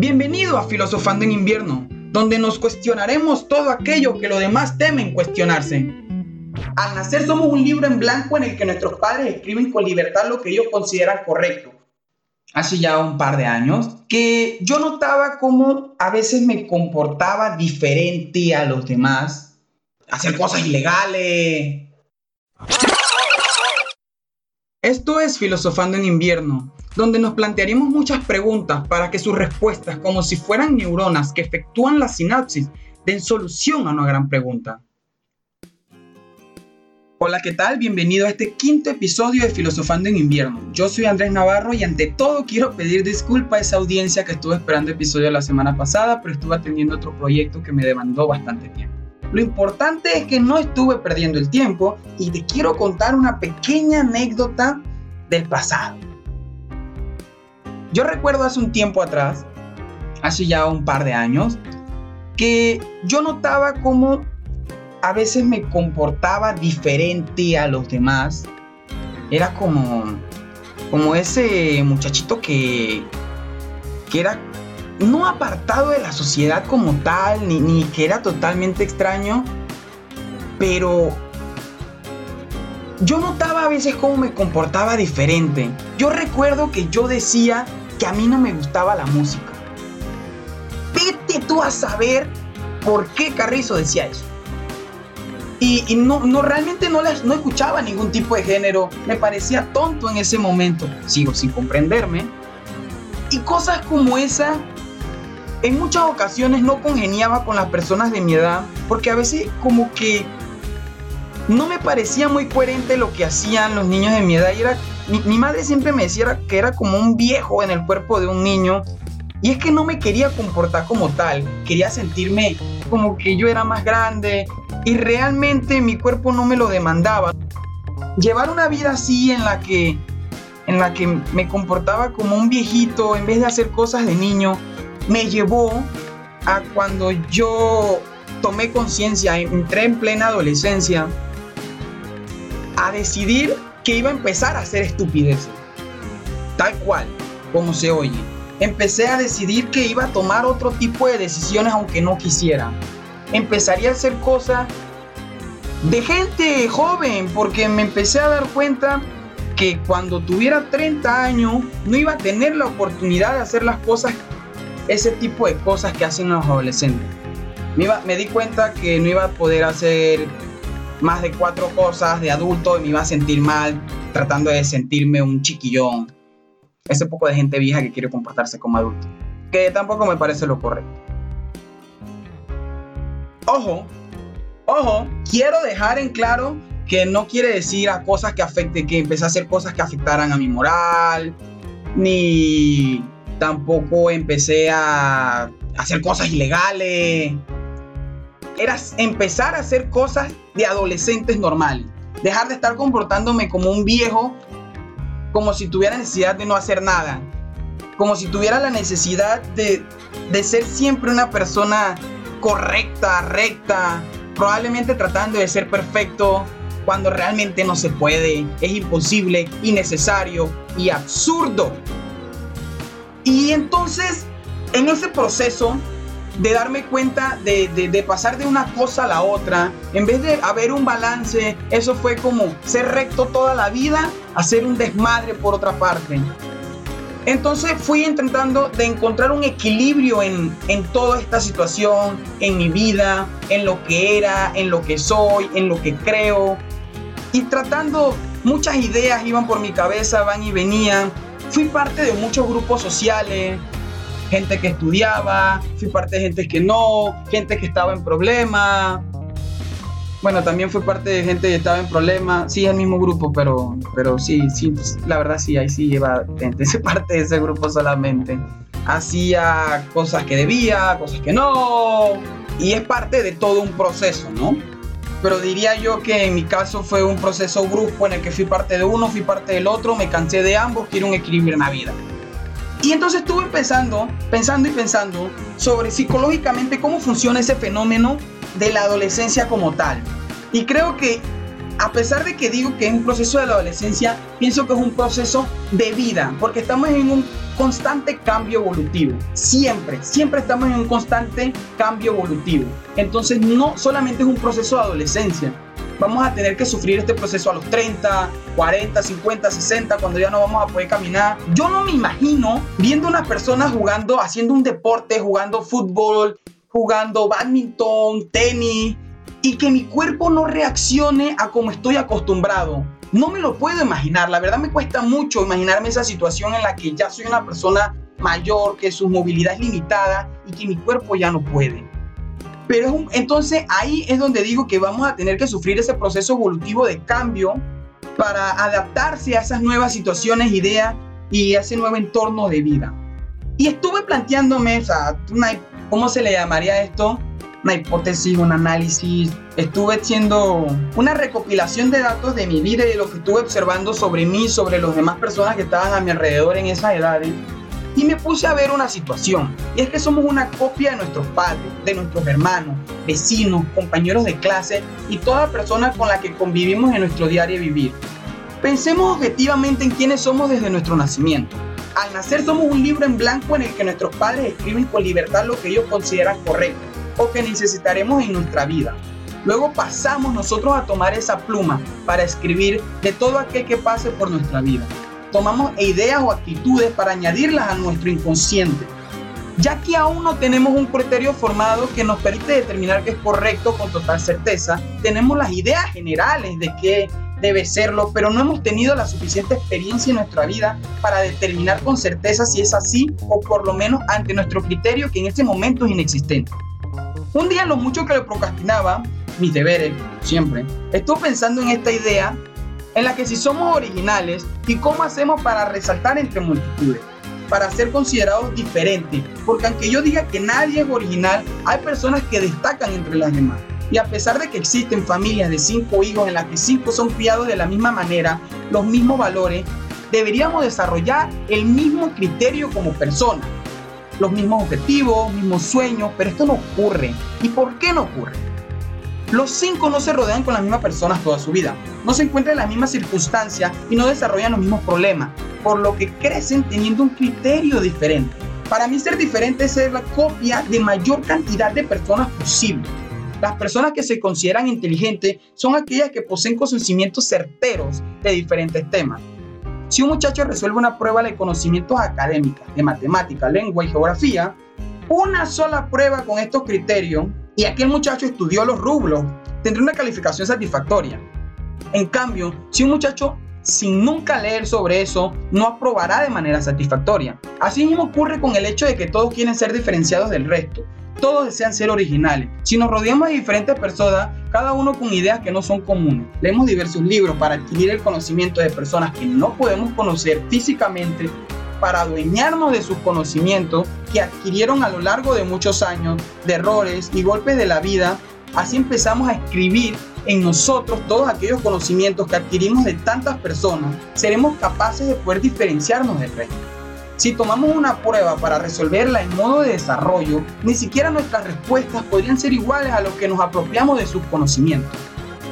Bienvenido a Filosofando en Invierno, donde nos cuestionaremos todo aquello que los demás temen cuestionarse. Al nacer somos un libro en blanco en el que nuestros padres escriben con libertad lo que ellos consideran correcto. Hace ya un par de años que yo notaba cómo a veces me comportaba diferente a los demás, hacer cosas ilegales. Esto es Filosofando en Invierno, donde nos plantearemos muchas preguntas para que sus respuestas, como si fueran neuronas que efectúan la sinapsis, den solución a una gran pregunta. Hola, ¿qué tal? Bienvenido a este quinto episodio de Filosofando en Invierno. Yo soy Andrés Navarro y ante todo quiero pedir disculpas a esa audiencia que estuvo esperando episodio la semana pasada, pero estuve atendiendo otro proyecto que me demandó bastante tiempo. Lo importante es que no estuve perdiendo el tiempo y te quiero contar una pequeña anécdota del pasado. Yo recuerdo hace un tiempo atrás, hace ya un par de años, que yo notaba cómo a veces me comportaba diferente a los demás. Era como, como ese muchachito que, que era no apartado de la sociedad como tal, ni, ni que era totalmente extraño, pero yo notaba a veces cómo me comportaba diferente. Yo recuerdo que yo decía que a mí no me gustaba la música. Vete tú a saber por qué Carrizo decía eso. Y, no, no, realmente no, no escuchaba ningún tipo de género. Me parecía tonto en ese momento. Sigo sin comprenderme. Y cosas como esa, en muchas ocasiones no congeniaba con las personas de mi edad. Porque a veces como que no me parecía muy coherente lo que hacían los niños de mi edad. Y era mi, madre siempre me decía que era como un viejo en el cuerpo de un niño. Y es que no me quería comportar como tal, quería sentirme como que yo era más grande y realmente mi cuerpo no me lo demandaba. Llevar una vida así en la que en la que me comportaba como un viejito en vez de hacer cosas de niño me llevó a cuando yo tomé conciencia, entré en plena adolescencia a decidir que iba a empezar a hacer estupideces. Tal cual, como se oye. Empecé a decidir que iba a tomar otro tipo de decisiones aunque no quisiera. Empezaría a hacer cosas de gente joven porque me empecé a dar cuenta que cuando tuviera 30 años no iba a tener la oportunidad de hacer las cosas, ese tipo de cosas que hacen los adolescentes. Me, me di cuenta que no iba a poder hacer más de cuatro cosas de adulto y me iba a sentir mal tratando de sentirme un chiquillón. Ese poco de gente vieja que quiere comportarse como adulto. Que tampoco me parece lo correcto. Ojo, ojo, quiero dejar en claro que no quiere decir cosas que afecten, que empecé a hacer cosas que afectaran a mi moral, ni tampoco empecé a hacer cosas ilegales, era empezar a hacer cosas de adolescentes normales. Dejar de estar comportándome como un viejo, como si tuviera necesidad de no hacer nada. Como si tuviera la necesidad de, de ser siempre una persona correcta, recta, probablemente tratando de ser perfecto cuando realmente no se puede, es imposible, innecesario y absurdo. Y entonces, en ese proceso, de darme cuenta de, pasar de una cosa a la otra, en vez de haber un balance, eso fue como ser recto toda la vida, hacer un desmadre por otra parte. Entonces fui intentando de encontrar un equilibrio en, en toda esta situación, en mi vida, en lo que era, en lo que soy, en lo que creo. Y tratando, muchas ideas iban por mi cabeza, van y venían. Fui parte de muchos grupos sociales, gente que estudiaba, fui parte de gente que no, gente que estaba en problemas. Bueno, también fui parte de gente que estaba en problemas. Sí, el mismo grupo, pero, pero sí, sí, la verdad sí, ahí sí lleva gente, se parte de ese grupo solamente. Hacía cosas que debía, cosas que no. Y es parte de todo un proceso, ¿no? Pero diría yo que en mi caso fue un proceso brusco en el que fui parte de uno, fui parte del otro, me cansé de ambos, quiero un equilibrio en la vida. Y entonces estuve pensando, pensando y pensando sobre psicológicamente cómo funciona ese fenómeno de la adolescencia como tal. Y creo que a pesar de que digo que es un proceso de la adolescencia, pienso que es un proceso de vida, porque estamos en un constante cambio evolutivo. Siempre, siempre estamos en un constante cambio evolutivo. Entonces no solamente es un proceso de adolescencia. Vamos a tener que sufrir este proceso a los 30, 40, 50, 60, cuando ya no vamos a poder caminar. Yo no me imagino viendo a unas personas jugando, haciendo un deporte, jugando fútbol, jugando badminton, tenis, y que mi cuerpo no reaccione a como estoy acostumbrado. No me lo puedo imaginar, la verdad me cuesta mucho imaginarme esa situación en la que ya soy una persona mayor, que su movilidad es limitada y que mi cuerpo ya no puede. Pero entonces ahí es donde digo que vamos a tener que sufrir ese proceso evolutivo de cambio para adaptarse a esas nuevas situaciones, ideas y a ese nuevo entorno de vida. Y estuve planteándome, o ¿cómo se le llamaría esto? una hipótesis, un análisis, estuve haciendo una recopilación de datos de mi vida y de lo que estuve observando sobre mí, sobre las demás personas que estaban a mi alrededor en esa edad. Y me puse a ver una situación, y es que somos una copia de nuestros padres, de nuestros hermanos, vecinos, compañeros de clase y toda persona con la que convivimos en nuestro diario vivir. Pensemos objetivamente en quiénes somos desde nuestro nacimiento. Al nacer somos un libro en blanco en el que nuestros padres escriben con libertad lo que ellos consideran correcto o que necesitaremos en nuestra vida. Luego pasamos nosotros a tomar esa pluma para escribir de todo aquel que pase por nuestra vida. Tomamos ideas o actitudes para añadirlas a nuestro inconsciente. Ya que aún no tenemos un criterio formado que nos permite determinar que es correcto con total certeza, tenemos las ideas generales de qué debe serlo, pero no hemos tenido la suficiente experiencia en nuestra vida para determinar con certeza si es así o por lo menos ante nuestro criterio que en este momento es inexistente. Un día lo mucho que le procrastinaba, mis deberes, siempre, estuve pensando en esta idea en la que si somos originales y cómo hacemos para resaltar entre multitudes, para ser considerados diferentes, porque aunque yo diga que nadie es original, hay personas que destacan entre las demás. Y a pesar de que existen familias de cinco hijos en las que cinco son criados de la misma manera, los mismos valores, deberíamos desarrollar el mismo criterio como personas los mismos objetivos, mismos sueños, pero esto no ocurre. ¿Y por qué no ocurre? Los cinco no se rodean con las mismas personas toda su vida, no se encuentran en las mismas circunstancias y no desarrollan los mismos problemas, por lo que crecen teniendo un criterio diferente. Para mí ser diferente es ser la copia de mayor cantidad de personas posible. Las personas que se consideran inteligentes son aquellas que poseen conocimientos certeros de diferentes temas, si un muchacho resuelve una prueba de conocimientos académicos, de matemática, lengua y geografía, una sola prueba con estos criterios y aquel muchacho estudió los rublos, tendrá una calificación satisfactoria. En cambio, si un muchacho sin nunca leer sobre eso, no aprobará de manera satisfactoria. Así mismo ocurre con el hecho de que todos quieren ser diferenciados del resto todos desean ser originales. Si nos rodeamos de diferentes personas, cada uno con ideas que no son comunes, leemos diversos libros para adquirir el conocimiento de personas que no podemos conocer físicamente, para adueñarnos de sus conocimientos que adquirieron a lo largo de muchos años, de errores y golpes de la vida, así empezamos a escribir en nosotros todos aquellos conocimientos que adquirimos de tantas personas, seremos capaces de poder diferenciarnos del resto. Si tomamos una prueba para resolverla en modo de desarrollo, ni siquiera nuestras respuestas podrían ser iguales a lo que nos apropiamos de sus conocimientos.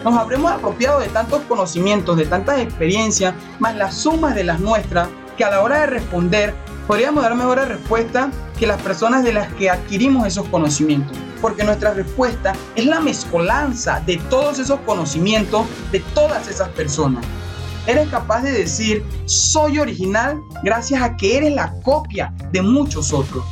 Nos habremos apropiado de tantos conocimientos, de tantas experiencias, más las sumas de las nuestras, que a la hora de responder podríamos dar mejores respuestas que las personas de las que adquirimos esos conocimientos. Porque nuestra respuesta es la mezcolanza de todos esos conocimientos de todas esas personas eres capaz de decir, soy original gracias a que eres la copia de muchos otros.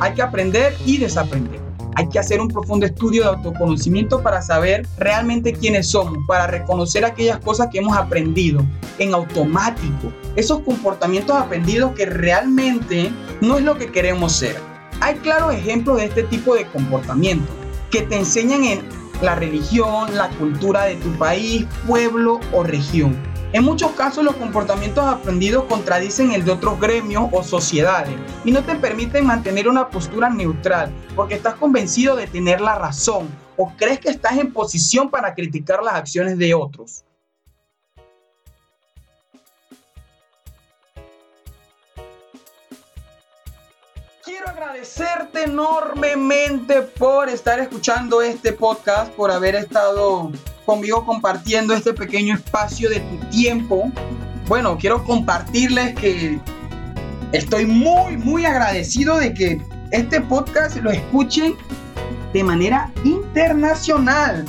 Hay que aprender y desaprender. Hay que hacer un profundo estudio de autoconocimiento para saber realmente quiénes somos, para reconocer aquellas cosas que hemos aprendido en automático, esos comportamientos aprendidos que realmente no es lo que queremos ser. Hay claros ejemplos de este tipo de comportamiento que te enseñan en la religión, la cultura de tu país, pueblo o región. En muchos casos los comportamientos aprendidos contradicen el de otros gremios o sociedades y no te permiten mantener una postura neutral porque estás convencido de tener la razón o crees que estás en posición para criticar las acciones de otros. Agradecerte enormemente por estar escuchando este podcast, por haber estado conmigo compartiendo este pequeño espacio de tu tiempo. Bueno, quiero compartirles que estoy muy, muy agradecido de que este podcast lo escuchen de manera internacional.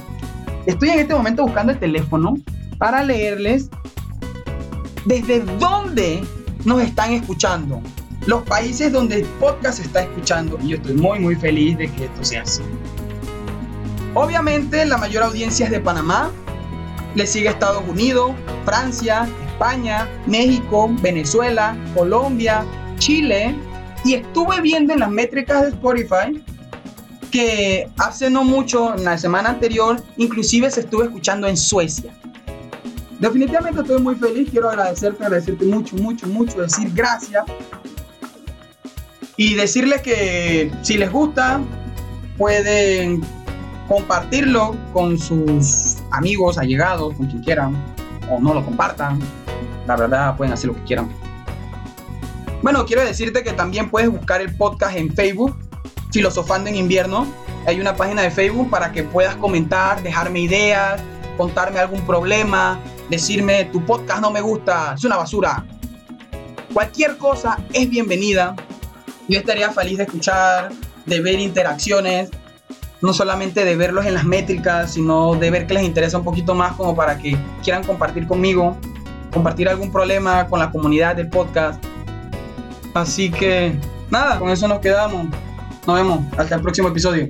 Estoy en este momento buscando el teléfono para leerles desde dónde nos están escuchando, los países donde el podcast se está escuchando y yo estoy muy muy feliz de que esto sea así. Obviamente la mayor audiencia es de Panamá, le sigue Estados Unidos, Francia, España, México, Venezuela, Colombia, Chile y estuve viendo en las métricas de Spotify que hace no mucho, en la semana anterior, inclusive se estuvo escuchando en Suecia. Definitivamente estoy muy feliz, quiero agradecerte, agradecerte mucho, mucho, mucho, decir gracias y decirles que si les gusta, pueden compartirlo con sus amigos, allegados, con quien quieran, o no lo compartan. La verdad, pueden hacer lo que quieran. Bueno, quiero decirte que también puedes buscar el podcast en Facebook, Filosofando en Invierno. Hay una página de Facebook para que puedas comentar, dejarme ideas, contarme algún problema, decirme tu podcast no me gusta, es una basura. Cualquier cosa es bienvenida. Yo estaría feliz de escuchar, de ver interacciones, no solamente de verlos en las métricas, sino de ver que les interesa un poquito más como para que quieran compartir conmigo, compartir algún problema con la comunidad del podcast. Así que nada, con eso nos quedamos. Nos vemos. Hasta el próximo episodio.